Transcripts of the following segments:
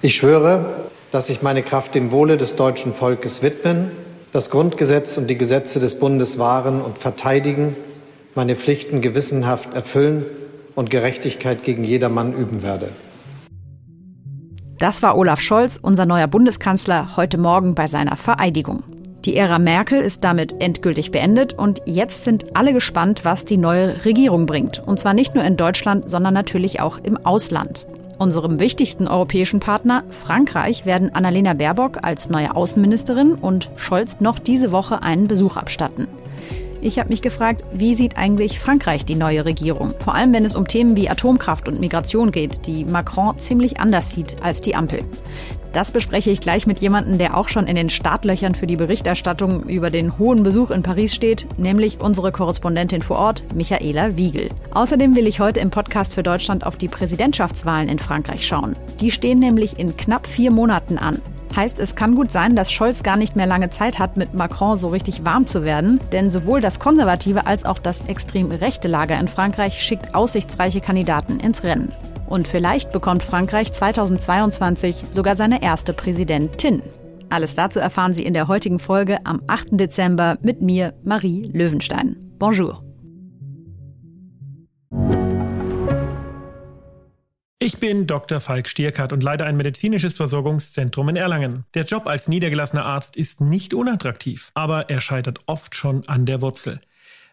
Ich schwöre, dass ich meine Kraft dem Wohle des deutschen Volkes widmen, das Grundgesetz und die Gesetze des Bundes wahren und verteidigen, meine Pflichten gewissenhaft erfüllen und Gerechtigkeit gegen jedermann üben werde. Das war Olaf Scholz, unser neuer Bundeskanzler, heute Morgen bei seiner Vereidigung. Die Ära Merkel ist damit endgültig beendet und jetzt sind alle gespannt, was die neue Regierung bringt. Und zwar nicht nur in Deutschland, sondern natürlich auch im Ausland. Unserem wichtigsten europäischen Partner, Frankreich, werden Annalena Baerbock als neue Außenministerin und Scholz noch diese Woche einen Besuch abstatten. Ich habe mich gefragt, wie sieht eigentlich Frankreich die neue Regierung? Vor allem, wenn es um Themen wie Atomkraft und Migration geht, die Macron ziemlich anders sieht als die Ampel. Das bespreche ich gleich mit jemandem, der auch schon in den Startlöchern für die Berichterstattung über den hohen Besuch in Paris steht, nämlich unsere Korrespondentin vor Ort, Michaela Wiegel. Außerdem will ich heute im Podcast für Deutschland auf die Präsidentschaftswahlen in Frankreich schauen. Die stehen nämlich in knapp vier Monaten an. Heißt, es kann gut sein, dass Scholz gar nicht mehr lange Zeit hat, mit Macron so richtig warm zu werden, denn sowohl das konservative als auch das extrem rechte Lager in Frankreich schickt aussichtsreiche Kandidaten ins Rennen. Und vielleicht bekommt Frankreich 2022 sogar seine erste Präsidentin. Alles dazu erfahren Sie in der heutigen Folge am 8. Dezember mit mir, Marie Löwenstein. Bonjour. Ich bin Dr. Falk Stierkart und leite ein medizinisches Versorgungszentrum in Erlangen. Der Job als niedergelassener Arzt ist nicht unattraktiv, aber er scheitert oft schon an der Wurzel.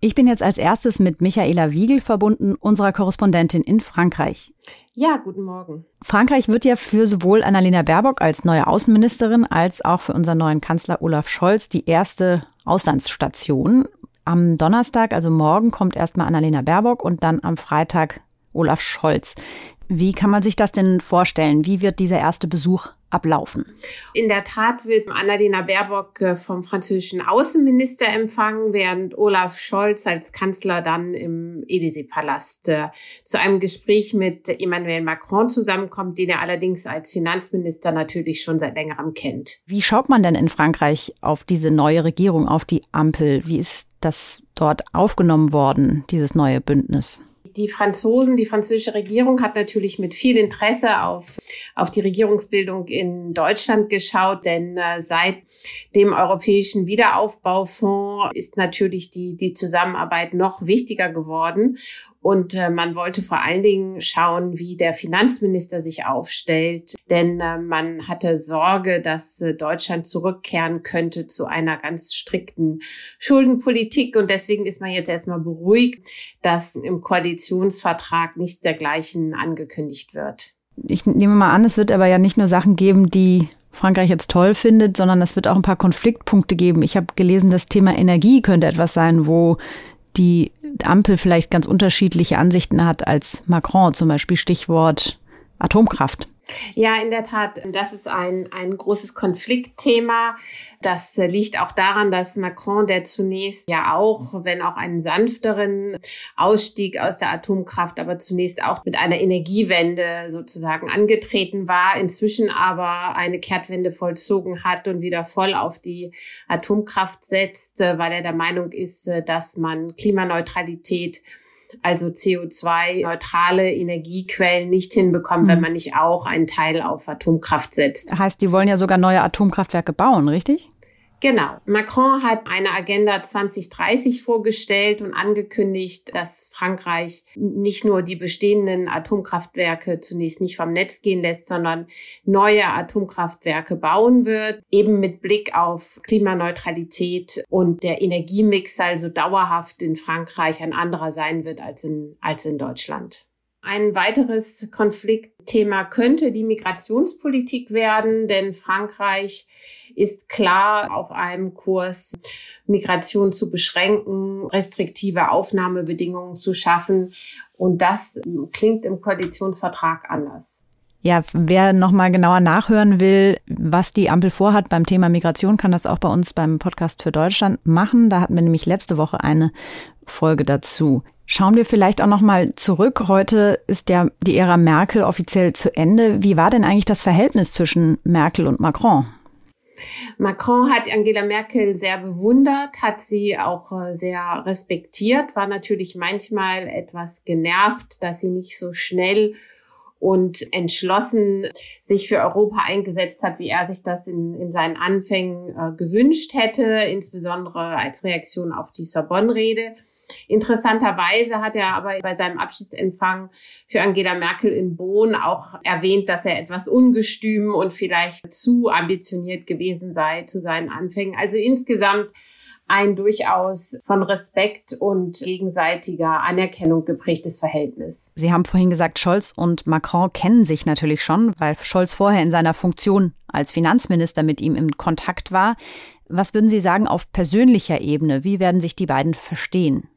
Ich bin jetzt als erstes mit Michaela Wiegel verbunden, unserer Korrespondentin in Frankreich. Ja, guten Morgen. Frankreich wird ja für sowohl Annalena Baerbock als neue Außenministerin als auch für unseren neuen Kanzler Olaf Scholz die erste Auslandsstation. Am Donnerstag, also morgen, kommt erstmal Annalena Baerbock und dann am Freitag Olaf Scholz. Wie kann man sich das denn vorstellen? Wie wird dieser erste Besuch ablaufen? In der Tat wird Annalena Baerbock äh, vom französischen Außenminister empfangen, während Olaf Scholz als Kanzler dann im Élysée-Palast äh, zu einem Gespräch mit Emmanuel Macron zusammenkommt, den er allerdings als Finanzminister natürlich schon seit längerem kennt. Wie schaut man denn in Frankreich auf diese neue Regierung, auf die Ampel? Wie ist das dort aufgenommen worden, dieses neue Bündnis? Die Franzosen, die französische Regierung hat natürlich mit viel Interesse auf, auf die Regierungsbildung in Deutschland geschaut, denn äh, seit dem Europäischen Wiederaufbaufonds ist natürlich die, die Zusammenarbeit noch wichtiger geworden. Und äh, man wollte vor allen Dingen schauen, wie der Finanzminister sich aufstellt. Denn äh, man hatte Sorge, dass äh, Deutschland zurückkehren könnte zu einer ganz strikten Schuldenpolitik. Und deswegen ist man jetzt erstmal beruhigt, dass im Koalitionsvertrag nichts dergleichen angekündigt wird. Ich nehme mal an, es wird aber ja nicht nur Sachen geben, die Frankreich jetzt toll findet, sondern es wird auch ein paar Konfliktpunkte geben. Ich habe gelesen, das Thema Energie könnte etwas sein, wo die Ampel vielleicht ganz unterschiedliche Ansichten hat als Macron, zum Beispiel Stichwort Atomkraft. Ja, in der Tat, das ist ein, ein großes Konfliktthema. Das liegt auch daran, dass Macron, der zunächst ja auch, wenn auch einen sanfteren Ausstieg aus der Atomkraft, aber zunächst auch mit einer Energiewende sozusagen angetreten war, inzwischen aber eine Kehrtwende vollzogen hat und wieder voll auf die Atomkraft setzt, weil er der Meinung ist, dass man Klimaneutralität also CO2-neutrale Energiequellen nicht hinbekommen, mhm. wenn man nicht auch einen Teil auf Atomkraft setzt. Heißt, die wollen ja sogar neue Atomkraftwerke bauen, richtig? Genau. Macron hat eine Agenda 2030 vorgestellt und angekündigt, dass Frankreich nicht nur die bestehenden Atomkraftwerke zunächst nicht vom Netz gehen lässt, sondern neue Atomkraftwerke bauen wird, eben mit Blick auf Klimaneutralität und der Energiemix also dauerhaft in Frankreich ein anderer sein wird als in, als in Deutschland. Ein weiteres Konfliktthema könnte die Migrationspolitik werden, denn Frankreich ist klar auf einem Kurs, Migration zu beschränken, restriktive Aufnahmebedingungen zu schaffen. Und das klingt im Koalitionsvertrag anders. Ja, wer nochmal genauer nachhören will, was die Ampel vorhat beim Thema Migration, kann das auch bei uns beim Podcast für Deutschland machen. Da hatten wir nämlich letzte Woche eine Folge dazu. Schauen wir vielleicht auch nochmal zurück. Heute ist ja die Ära Merkel offiziell zu Ende. Wie war denn eigentlich das Verhältnis zwischen Merkel und Macron? Macron hat Angela Merkel sehr bewundert, hat sie auch äh, sehr respektiert, war natürlich manchmal etwas genervt, dass sie nicht so schnell und entschlossen sich für Europa eingesetzt hat, wie er sich das in, in seinen Anfängen äh, gewünscht hätte, insbesondere als Reaktion auf die Sorbonne-Rede. Interessanterweise hat er aber bei seinem Abschiedsempfang für Angela Merkel in Bonn auch erwähnt, dass er etwas ungestüm und vielleicht zu ambitioniert gewesen sei zu seinen Anfängen. Also insgesamt ein durchaus von Respekt und gegenseitiger Anerkennung geprägtes Verhältnis. Sie haben vorhin gesagt, Scholz und Macron kennen sich natürlich schon, weil Scholz vorher in seiner Funktion als Finanzminister mit ihm in Kontakt war. Was würden Sie sagen auf persönlicher Ebene? Wie werden sich die beiden verstehen?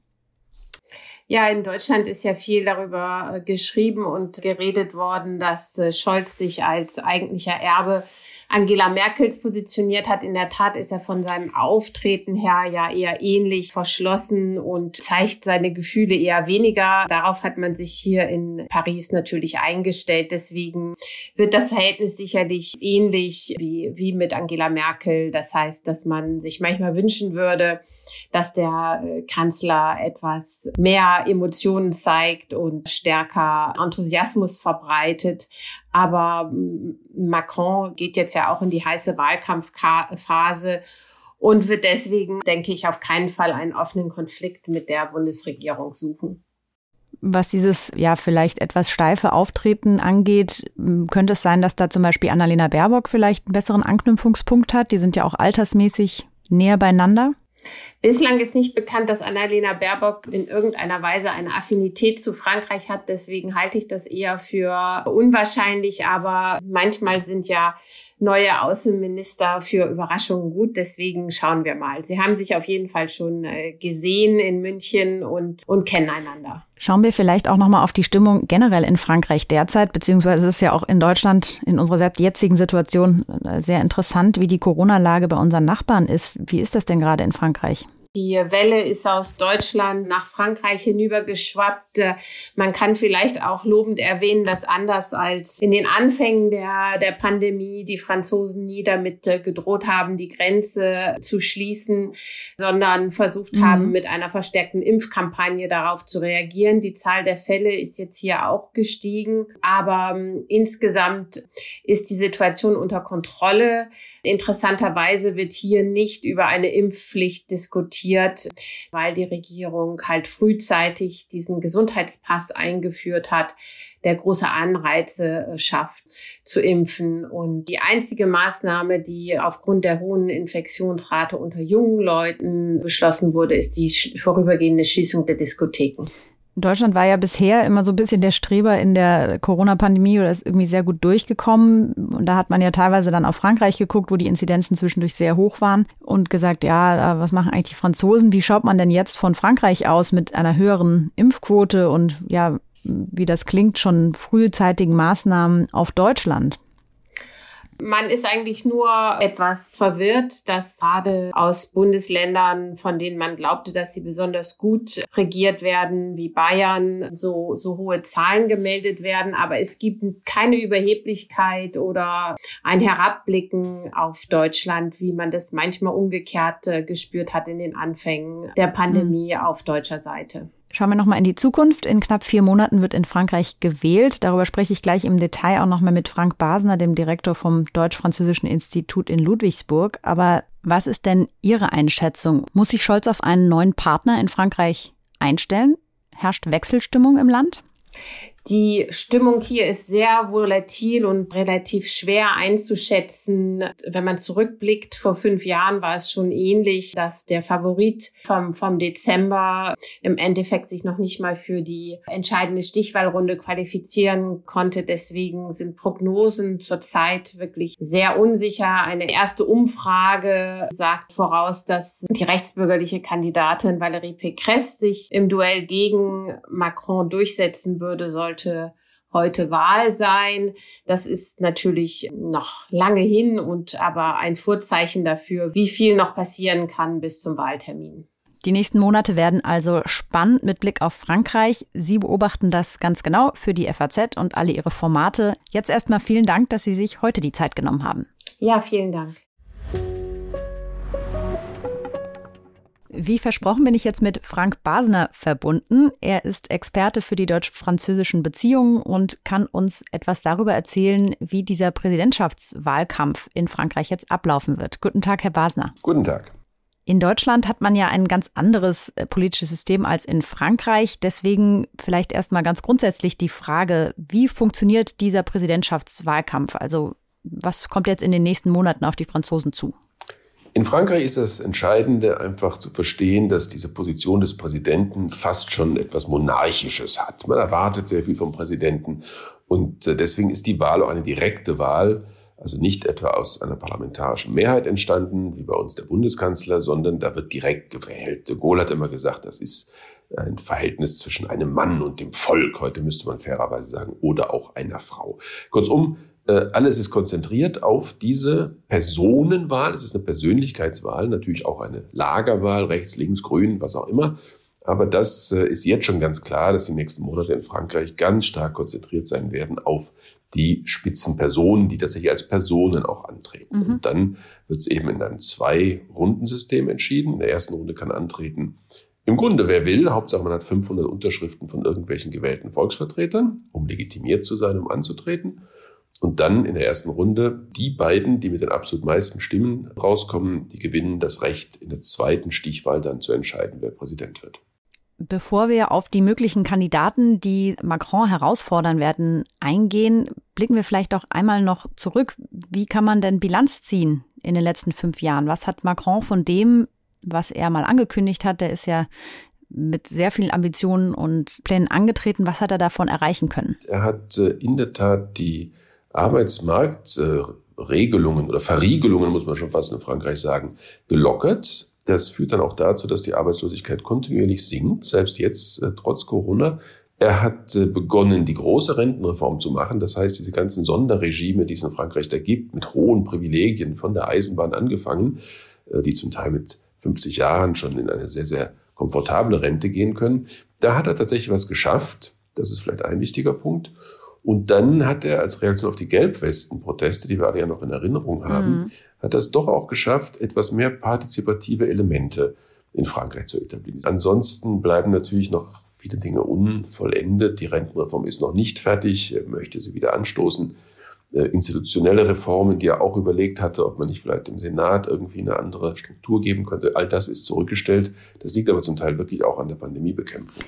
Ja, in Deutschland ist ja viel darüber äh, geschrieben und geredet worden, dass äh, Scholz sich als eigentlicher Erbe Angela Merkels positioniert hat. In der Tat ist er von seinem Auftreten her ja eher ähnlich verschlossen und zeigt seine Gefühle eher weniger. Darauf hat man sich hier in Paris natürlich eingestellt. Deswegen wird das Verhältnis sicherlich ähnlich wie, wie mit Angela Merkel. Das heißt, dass man sich manchmal wünschen würde, dass der äh, Kanzler etwas mehr Emotionen zeigt und stärker Enthusiasmus verbreitet. Aber Macron geht jetzt ja auch in die heiße Wahlkampfphase und wird deswegen, denke ich, auf keinen Fall einen offenen Konflikt mit der Bundesregierung suchen. Was dieses ja vielleicht etwas steife Auftreten angeht, könnte es sein, dass da zum Beispiel Annalena Baerbock vielleicht einen besseren Anknüpfungspunkt hat. Die sind ja auch altersmäßig näher beieinander. Bislang ist nicht bekannt, dass Annalena Baerbock in irgendeiner Weise eine Affinität zu Frankreich hat. Deswegen halte ich das eher für unwahrscheinlich. Aber manchmal sind ja neue Außenminister für Überraschungen gut. Deswegen schauen wir mal. Sie haben sich auf jeden Fall schon äh, gesehen in München und, und kennen einander. Schauen wir vielleicht auch nochmal auf die Stimmung generell in Frankreich derzeit, beziehungsweise es ist ja auch in Deutschland in unserer jetzigen Situation äh, sehr interessant, wie die Corona-Lage bei unseren Nachbarn ist. Wie ist das denn gerade in Frankreich? Die Welle ist aus Deutschland nach Frankreich hinübergeschwappt. Man kann vielleicht auch lobend erwähnen, dass anders als in den Anfängen der, der Pandemie die Franzosen nie damit äh, gedroht haben, die Grenze zu schließen, sondern versucht mhm. haben, mit einer verstärkten Impfkampagne darauf zu reagieren. Die Zahl der Fälle ist jetzt hier auch gestiegen, aber ähm, insgesamt ist die Situation unter Kontrolle. Interessanterweise wird hier nicht über eine Impfpflicht diskutiert diskutiert, weil die Regierung halt frühzeitig diesen Gesundheitspass eingeführt hat, der große Anreize äh, schafft zu impfen. Und die einzige Maßnahme, die aufgrund der hohen Infektionsrate unter jungen Leuten beschlossen wurde, ist die vorübergehende Schließung der Diskotheken. Deutschland war ja bisher immer so ein bisschen der Streber in der Corona-Pandemie oder ist irgendwie sehr gut durchgekommen. Und da hat man ja teilweise dann auf Frankreich geguckt, wo die Inzidenzen zwischendurch sehr hoch waren und gesagt, ja, was machen eigentlich die Franzosen? Wie schaut man denn jetzt von Frankreich aus mit einer höheren Impfquote und ja, wie das klingt, schon frühzeitigen Maßnahmen auf Deutschland? Man ist eigentlich nur etwas verwirrt, dass gerade aus Bundesländern, von denen man glaubte, dass sie besonders gut regiert werden, wie Bayern, so, so hohe Zahlen gemeldet werden. Aber es gibt keine Überheblichkeit oder ein Herabblicken auf Deutschland, wie man das manchmal umgekehrt äh, gespürt hat in den Anfängen der Pandemie mhm. auf deutscher Seite. Schauen wir nochmal in die Zukunft. In knapp vier Monaten wird in Frankreich gewählt. Darüber spreche ich gleich im Detail auch nochmal mit Frank Basner, dem Direktor vom Deutsch-Französischen Institut in Ludwigsburg. Aber was ist denn Ihre Einschätzung? Muss sich Scholz auf einen neuen Partner in Frankreich einstellen? Herrscht Wechselstimmung im Land? Die Stimmung hier ist sehr volatil und relativ schwer einzuschätzen. Wenn man zurückblickt, vor fünf Jahren war es schon ähnlich, dass der Favorit vom, vom Dezember im Endeffekt sich noch nicht mal für die entscheidende Stichwahlrunde qualifizieren konnte. Deswegen sind Prognosen zurzeit wirklich sehr unsicher. Eine erste Umfrage sagt voraus, dass die rechtsbürgerliche Kandidatin Valérie Pécresse sich im Duell gegen Macron durchsetzen würde, soll sollte heute Wahl sein. Das ist natürlich noch lange hin und aber ein Vorzeichen dafür, wie viel noch passieren kann bis zum Wahltermin. Die nächsten Monate werden also spannend mit Blick auf Frankreich. Sie beobachten das ganz genau für die FAZ und alle ihre Formate. Jetzt erstmal vielen Dank, dass Sie sich heute die Zeit genommen haben. Ja, vielen Dank. Wie versprochen bin ich jetzt mit Frank Basner verbunden. Er ist Experte für die deutsch-französischen Beziehungen und kann uns etwas darüber erzählen, wie dieser Präsidentschaftswahlkampf in Frankreich jetzt ablaufen wird. Guten Tag, Herr Basner. Guten Tag. In Deutschland hat man ja ein ganz anderes äh, politisches System als in Frankreich. Deswegen vielleicht erstmal ganz grundsätzlich die Frage, wie funktioniert dieser Präsidentschaftswahlkampf? Also was kommt jetzt in den nächsten Monaten auf die Franzosen zu? In Frankreich ist das Entscheidende einfach zu verstehen, dass diese Position des Präsidenten fast schon etwas Monarchisches hat. Man erwartet sehr viel vom Präsidenten und äh, deswegen ist die Wahl auch eine direkte Wahl also nicht etwa aus einer parlamentarischen Mehrheit entstanden, wie bei uns der Bundeskanzler, sondern da wird direkt gewählt. De Gaulle hat immer gesagt, das ist ein Verhältnis zwischen einem Mann und dem Volk. Heute müsste man fairerweise sagen, oder auch einer Frau. Kurzum, äh, alles ist konzentriert auf diese Personenwahl. Es ist eine Persönlichkeitswahl, natürlich auch eine Lagerwahl, rechts, links, grün, was auch immer. Aber das äh, ist jetzt schon ganz klar, dass die nächsten Monate in Frankreich ganz stark konzentriert sein werden auf die Spitzenpersonen, die tatsächlich als Personen auch antreten. Mhm. Und dann wird es eben in einem Zwei-Runden-System entschieden. In der ersten Runde kann antreten im Grunde, wer will, Hauptsache man hat 500 Unterschriften von irgendwelchen gewählten Volksvertretern, um legitimiert zu sein, um anzutreten. Und dann in der ersten Runde die beiden, die mit den absolut meisten Stimmen rauskommen, die gewinnen das Recht, in der zweiten Stichwahl dann zu entscheiden, wer Präsident wird. Bevor wir auf die möglichen Kandidaten, die Macron herausfordern werden, eingehen, blicken wir vielleicht auch einmal noch zurück. Wie kann man denn Bilanz ziehen in den letzten fünf Jahren? Was hat Macron von dem, was er mal angekündigt hat, der ist ja mit sehr vielen Ambitionen und Plänen angetreten. Was hat er davon erreichen können? Er hat äh, in der Tat die Arbeitsmarktregelungen oder Verriegelungen, muss man schon fast in Frankreich sagen, gelockert. Das führt dann auch dazu, dass die Arbeitslosigkeit kontinuierlich sinkt, selbst jetzt äh, trotz Corona. Er hat äh, begonnen, die große Rentenreform zu machen. Das heißt, diese ganzen Sonderregime, die es in Frankreich da gibt, mit hohen Privilegien von der Eisenbahn angefangen, äh, die zum Teil mit 50 Jahren schon in eine sehr, sehr komfortable Rente gehen können. Da hat er tatsächlich was geschafft. Das ist vielleicht ein wichtiger Punkt. Und dann hat er als Reaktion auf die Gelbwesten-Proteste, die wir alle ja noch in Erinnerung haben, mhm hat das doch auch geschafft, etwas mehr partizipative Elemente in Frankreich zu etablieren. Ansonsten bleiben natürlich noch viele Dinge unvollendet. Die Rentenreform ist noch nicht fertig, er möchte sie wieder anstoßen. Äh, institutionelle Reformen, die er auch überlegt hatte, ob man nicht vielleicht im Senat irgendwie eine andere Struktur geben könnte. All das ist zurückgestellt. Das liegt aber zum Teil wirklich auch an der Pandemiebekämpfung.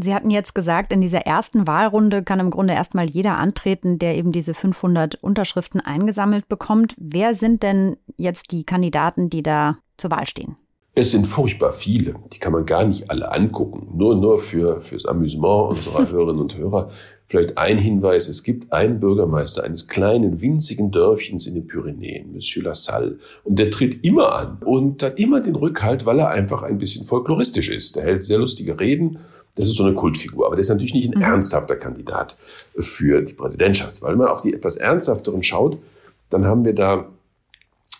Sie hatten jetzt gesagt, in dieser ersten Wahlrunde kann im Grunde erstmal jeder antreten, der eben diese 500 Unterschriften eingesammelt bekommt. Wer sind denn jetzt die Kandidaten, die da zur Wahl stehen? Es sind furchtbar viele. Die kann man gar nicht alle angucken. Nur, nur für, fürs Amüsement unserer Hörerinnen und Hörer. Vielleicht ein Hinweis. Es gibt einen Bürgermeister eines kleinen, winzigen Dörfchens in den Pyrenäen, Monsieur Lassalle. Und der tritt immer an und hat immer den Rückhalt, weil er einfach ein bisschen folkloristisch ist. Der hält sehr lustige Reden das ist so eine Kultfigur. Aber der ist natürlich nicht ein mhm. ernsthafter Kandidat für die Präsidentschaftswahl. Wenn man auf die etwas ernsthafteren schaut, dann haben wir da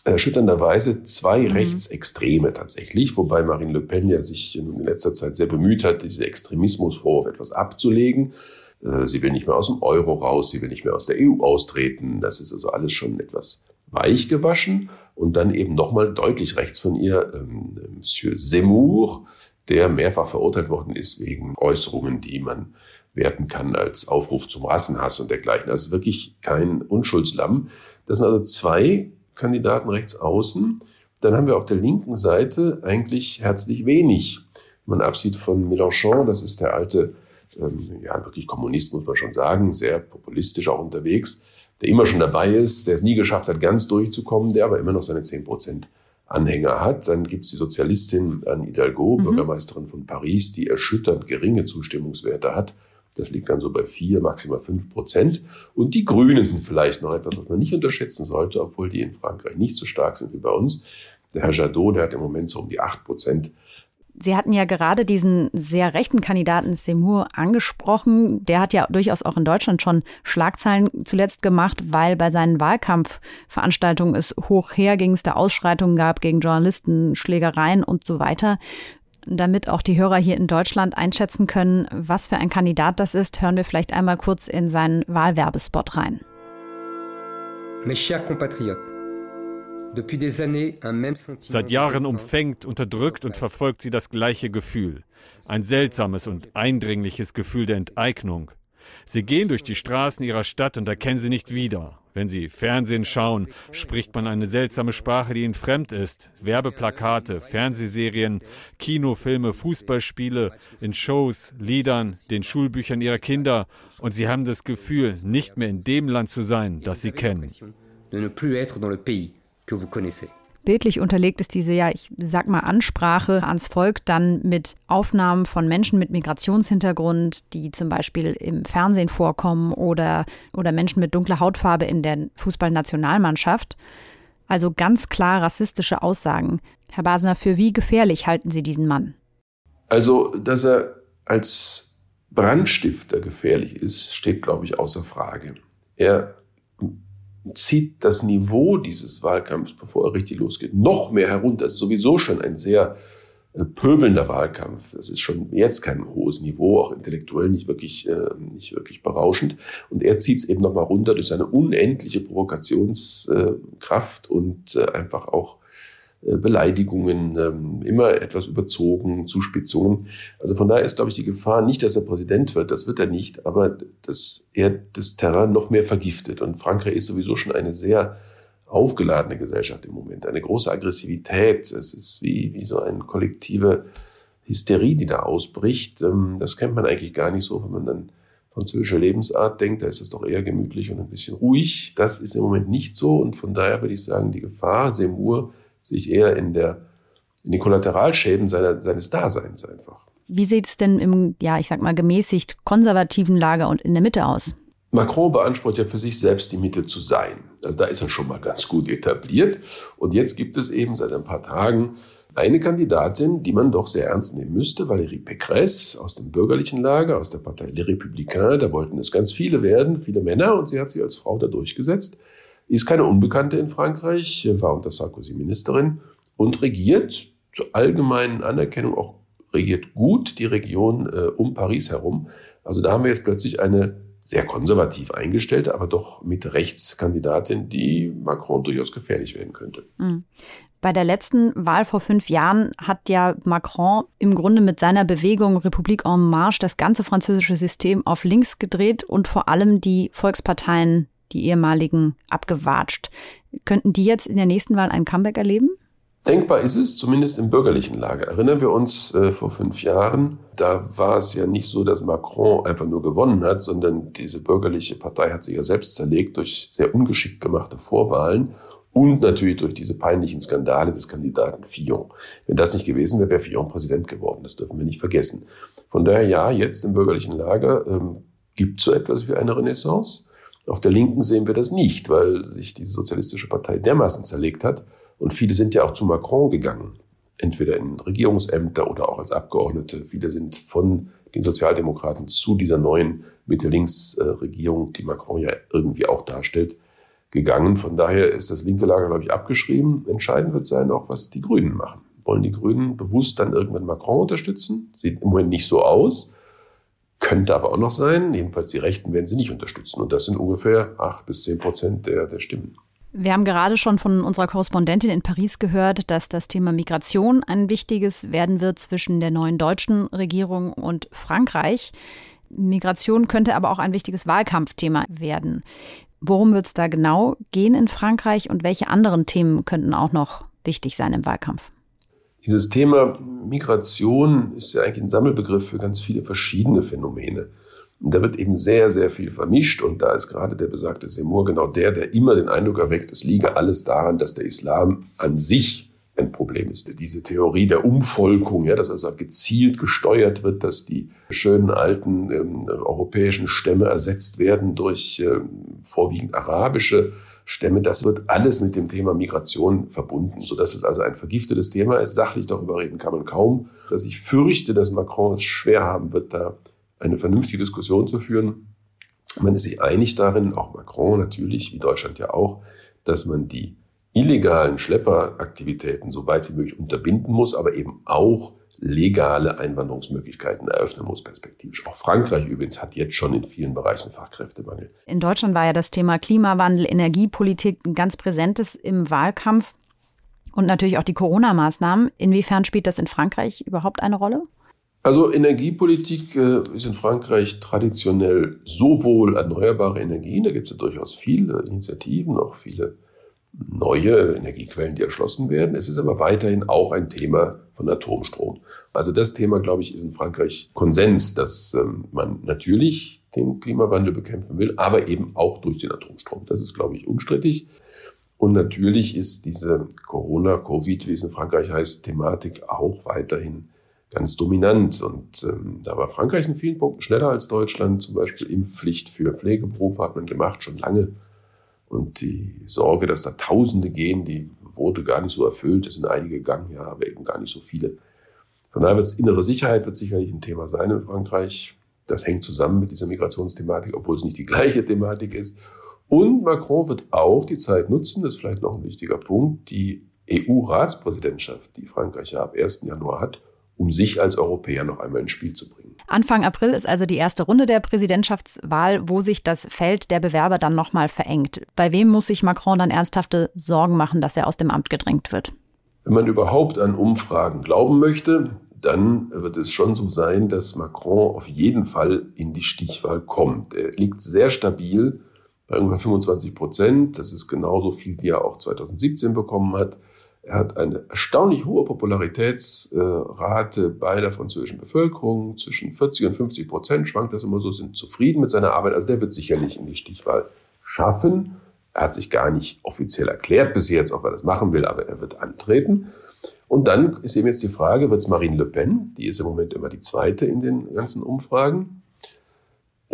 erschütternderweise zwei mhm. Rechtsextreme tatsächlich, wobei Marine Le Pen ja sich in letzter Zeit sehr bemüht hat, diese Extremismusvorwurf etwas abzulegen. Äh, sie will nicht mehr aus dem Euro raus, sie will nicht mehr aus der EU austreten. Das ist also alles schon etwas weich gewaschen. Und dann eben nochmal deutlich rechts von ihr ähm, Monsieur Zemmour, der mehrfach verurteilt worden ist wegen Äußerungen, die man werten kann als Aufruf zum Rassenhass und dergleichen. Also wirklich kein Unschuldslamm. Das sind also zwei Kandidaten rechts außen. Dann haben wir auf der linken Seite eigentlich herzlich wenig. Man absieht von Mélenchon, das ist der alte, ähm, ja wirklich Kommunist, muss man schon sagen, sehr populistisch auch unterwegs, der immer schon dabei ist, der es nie geschafft hat, ganz durchzukommen, der aber immer noch seine zehn Prozent Anhänger hat. Dann gibt es die Sozialistin Anne Hidalgo, mhm. Bürgermeisterin von Paris, die erschütternd geringe Zustimmungswerte hat. Das liegt dann so bei vier, maximal fünf Prozent. Und die Grünen sind vielleicht noch etwas, was man nicht unterschätzen sollte, obwohl die in Frankreich nicht so stark sind wie bei uns. Der Herr Jadot, der hat im Moment so um die acht Prozent Sie hatten ja gerade diesen sehr rechten Kandidaten Semur angesprochen. Der hat ja durchaus auch in Deutschland schon Schlagzeilen zuletzt gemacht, weil bei seinen Wahlkampfveranstaltungen es hoch herging, es da Ausschreitungen gab gegen Journalisten, Schlägereien und so weiter. Damit auch die Hörer hier in Deutschland einschätzen können, was für ein Kandidat das ist, hören wir vielleicht einmal kurz in seinen Wahlwerbespot rein. Mes chers compatriotes, Seit Jahren umfängt, unterdrückt und verfolgt sie das gleiche Gefühl. Ein seltsames und eindringliches Gefühl der Enteignung. Sie gehen durch die Straßen ihrer Stadt und erkennen sie nicht wieder. Wenn sie Fernsehen schauen, spricht man eine seltsame Sprache, die ihnen fremd ist. Werbeplakate, Fernsehserien, Kinofilme, Fußballspiele, in Shows, Liedern, den Schulbüchern ihrer Kinder. Und sie haben das Gefühl, nicht mehr in dem Land zu sein, das sie kennen que vous connaissez. Bildlich unterlegt ist diese, ja, ich sag mal, Ansprache ans Volk dann mit Aufnahmen von Menschen mit Migrationshintergrund, die zum Beispiel im Fernsehen vorkommen oder, oder Menschen mit dunkler Hautfarbe in der Fußballnationalmannschaft. Also ganz klar rassistische Aussagen. Herr Basner, für wie gefährlich halten Sie diesen Mann? Also, dass er als Brandstifter gefährlich ist, steht, glaube ich, außer Frage. Er zieht das Niveau dieses Wahlkampfs, bevor er richtig losgeht, noch mehr herunter. Es ist sowieso schon ein sehr äh, pöbelnder Wahlkampf. Das ist schon jetzt kein hohes Niveau, auch intellektuell nicht wirklich, äh, nicht wirklich berauschend. Und er zieht es eben noch mal runter durch seine unendliche Provokationskraft und äh, einfach auch Beleidigungen, ähm, immer etwas überzogen, Zuspitzungen. Also von daher ist, glaube ich, die Gefahr nicht, dass er Präsident wird, das wird er nicht, aber dass er das Terrain noch mehr vergiftet. Und Frankreich ist sowieso schon eine sehr aufgeladene Gesellschaft im Moment, eine große Aggressivität. Es ist wie, wie so eine kollektive Hysterie, die da ausbricht. Ähm, das kennt man eigentlich gar nicht so, wenn man dann französische Lebensart denkt, da ist es doch eher gemütlich und ein bisschen ruhig. Das ist im Moment nicht so und von daher würde ich sagen, die Gefahr, Seymour sich eher in, der, in den Kollateralschäden seiner, seines Daseins einfach. Wie sieht es denn im, ja, ich sag mal, gemäßigt konservativen Lager und in der Mitte aus? Macron beansprucht ja für sich selbst die Mitte zu sein. Also da ist er schon mal ganz gut etabliert. Und jetzt gibt es eben seit ein paar Tagen eine Kandidatin, die man doch sehr ernst nehmen müsste, Valérie Pécresse aus dem bürgerlichen Lager, aus der Partei Les Républicains. Da wollten es ganz viele werden, viele Männer, und sie hat sich als Frau da durchgesetzt ist keine Unbekannte in Frankreich, war unter Sarkozy Ministerin und regiert zur allgemeinen Anerkennung auch regiert gut die Region äh, um Paris herum. Also da haben wir jetzt plötzlich eine sehr konservativ eingestellte, aber doch mit Rechtskandidatin, die Macron durchaus gefährlich werden könnte. Mhm. Bei der letzten Wahl vor fünf Jahren hat ja Macron im Grunde mit seiner Bewegung Republik en Marche das ganze französische System auf links gedreht und vor allem die Volksparteien die ehemaligen abgewatscht. Könnten die jetzt in der nächsten Wahl ein Comeback erleben? Denkbar ist es, zumindest im bürgerlichen Lager. Erinnern wir uns äh, vor fünf Jahren, da war es ja nicht so, dass Macron einfach nur gewonnen hat, sondern diese bürgerliche Partei hat sich ja selbst zerlegt durch sehr ungeschickt gemachte Vorwahlen und natürlich durch diese peinlichen Skandale des Kandidaten Fillon. Wenn das nicht gewesen wäre, wäre Fillon Präsident geworden. Das dürfen wir nicht vergessen. Von daher ja, jetzt im bürgerlichen Lager ähm, gibt es so etwas wie eine Renaissance. Auf der Linken sehen wir das nicht, weil sich diese sozialistische Partei dermaßen zerlegt hat. Und viele sind ja auch zu Macron gegangen. Entweder in Regierungsämter oder auch als Abgeordnete. Viele sind von den Sozialdemokraten zu dieser neuen Mitte-Links-Regierung, die Macron ja irgendwie auch darstellt, gegangen. Von daher ist das linke Lager, glaube ich, abgeschrieben. Entscheidend wird sein auch, was die Grünen machen. Wollen die Grünen bewusst dann irgendwann Macron unterstützen? Sieht im Moment nicht so aus. Könnte aber auch noch sein, jedenfalls die Rechten werden sie nicht unterstützen. Und das sind ungefähr acht bis zehn Prozent der, der Stimmen. Wir haben gerade schon von unserer Korrespondentin in Paris gehört, dass das Thema Migration ein wichtiges werden wird zwischen der neuen deutschen Regierung und Frankreich. Migration könnte aber auch ein wichtiges Wahlkampfthema werden. Worum wird es da genau gehen in Frankreich und welche anderen Themen könnten auch noch wichtig sein im Wahlkampf? Dieses Thema Migration ist ja eigentlich ein Sammelbegriff für ganz viele verschiedene Phänomene. Und da wird eben sehr, sehr viel vermischt. Und da ist gerade der besagte Semur genau der, der immer den Eindruck erweckt, es liege alles daran, dass der Islam an sich ein Problem ist. Diese Theorie der Umvolkung, ja, dass also gezielt gesteuert wird, dass die schönen alten ähm, europäischen Stämme ersetzt werden durch ähm, vorwiegend arabische Stämme, das wird alles mit dem Thema Migration verbunden, sodass es also ein vergiftetes Thema ist. Sachlich darüber reden kann man kaum. Dass ich fürchte, dass Macron es schwer haben wird, da eine vernünftige Diskussion zu führen. Man ist sich einig darin, auch Macron natürlich, wie Deutschland ja auch, dass man die illegalen Schlepperaktivitäten so weit wie möglich unterbinden muss, aber eben auch legale Einwanderungsmöglichkeiten eröffnen muss, perspektivisch. Auch Frankreich übrigens hat jetzt schon in vielen Bereichen Fachkräftemangel. In Deutschland war ja das Thema Klimawandel, Energiepolitik ein ganz präsentes im Wahlkampf und natürlich auch die Corona-Maßnahmen. Inwiefern spielt das in Frankreich überhaupt eine Rolle? Also Energiepolitik äh, ist in Frankreich traditionell sowohl erneuerbare Energien, da gibt es ja durchaus viele Initiativen, auch viele neue Energiequellen, die erschlossen werden. Es ist aber weiterhin auch ein Thema von Atomstrom. Also das Thema, glaube ich, ist in Frankreich Konsens, dass ähm, man natürlich den Klimawandel bekämpfen will, aber eben auch durch den Atomstrom. Das ist, glaube ich, unstrittig. Und natürlich ist diese Corona-Covid, wie es in Frankreich heißt, Thematik auch weiterhin ganz dominant. Und ähm, da war Frankreich in vielen Punkten schneller als Deutschland. Zum Beispiel Impfpflicht für Pflegeberufe hat man gemacht, schon lange und die Sorge, dass da Tausende gehen, die wurde gar nicht so erfüllt. Es sind einige gegangen, ja, aber eben gar nicht so viele. Von daher wird innere Sicherheit wird sicherlich ein Thema sein in Frankreich. Das hängt zusammen mit dieser Migrationsthematik, obwohl es nicht die gleiche Thematik ist. Und Macron wird auch die Zeit nutzen, das ist vielleicht noch ein wichtiger Punkt, die EU-Ratspräsidentschaft, die Frankreich ja ab 1. Januar hat, um sich als Europäer noch einmal ins Spiel zu bringen. Anfang April ist also die erste Runde der Präsidentschaftswahl, wo sich das Feld der Bewerber dann nochmal verengt. Bei wem muss sich Macron dann ernsthafte Sorgen machen, dass er aus dem Amt gedrängt wird? Wenn man überhaupt an Umfragen glauben möchte, dann wird es schon so sein, dass Macron auf jeden Fall in die Stichwahl kommt. Er liegt sehr stabil bei ungefähr 25 Prozent. Das ist genauso viel, wie er auch 2017 bekommen hat. Er hat eine erstaunlich hohe Popularitätsrate bei der französischen Bevölkerung. Zwischen 40 und 50 Prozent schwankt das immer so, sind zufrieden mit seiner Arbeit. Also der wird sicherlich in die Stichwahl schaffen. Er hat sich gar nicht offiziell erklärt bis jetzt, ob er das machen will, aber er wird antreten. Und dann ist eben jetzt die Frage, wird es Marine Le Pen, die ist im Moment immer die zweite in den ganzen Umfragen,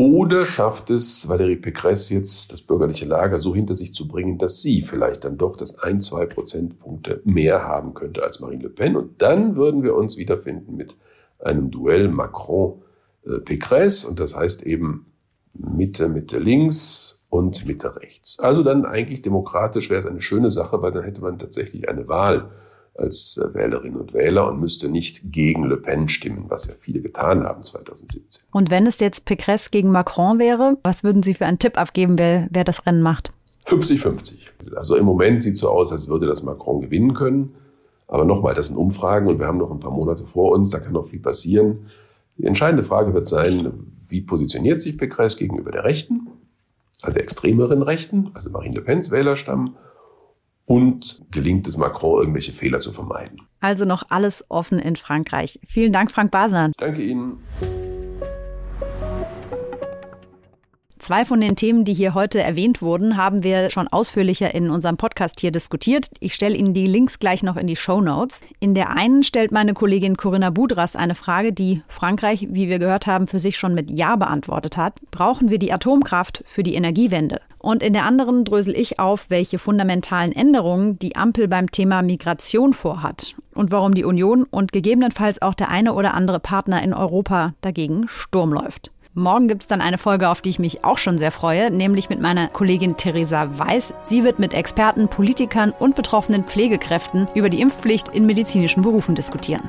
oder schafft es Valérie Pécresse jetzt, das bürgerliche Lager so hinter sich zu bringen, dass sie vielleicht dann doch das ein, zwei Prozentpunkte mehr haben könnte als Marine Le Pen? Und dann würden wir uns wiederfinden mit einem Duell Macron-Pécresse. Und das heißt eben Mitte, Mitte links und Mitte rechts. Also dann eigentlich demokratisch wäre es eine schöne Sache, weil dann hätte man tatsächlich eine Wahl als äh, Wählerinnen und Wähler und müsste nicht gegen Le Pen stimmen, was ja viele getan haben 2017. Und wenn es jetzt Pécresse gegen Macron wäre, was würden Sie für einen Tipp abgeben, wer, wer das Rennen macht? 50-50. Also im Moment sieht es so aus, als würde das Macron gewinnen können. Aber nochmal, das sind Umfragen und wir haben noch ein paar Monate vor uns, da kann noch viel passieren. Die entscheidende Frage wird sein, wie positioniert sich Pécresse gegenüber der Rechten, also der extremeren Rechten, also Marine Le Pens Wählerstamm, und gelingt es Macron, irgendwelche Fehler zu vermeiden. Also noch alles offen in Frankreich. Vielen Dank, Frank Basan. Danke Ihnen. Zwei von den Themen, die hier heute erwähnt wurden, haben wir schon ausführlicher in unserem Podcast hier diskutiert. Ich stelle Ihnen die Links gleich noch in die Show Notes. In der einen stellt meine Kollegin Corinna Budras eine Frage, die Frankreich, wie wir gehört haben, für sich schon mit Ja beantwortet hat. Brauchen wir die Atomkraft für die Energiewende? Und in der anderen drösel ich auf, welche fundamentalen Änderungen die Ampel beim Thema Migration vorhat und warum die Union und gegebenenfalls auch der eine oder andere Partner in Europa dagegen Sturm läuft. Morgen gibt es dann eine Folge, auf die ich mich auch schon sehr freue, nämlich mit meiner Kollegin Theresa Weiß. Sie wird mit Experten, Politikern und betroffenen Pflegekräften über die Impfpflicht in medizinischen Berufen diskutieren.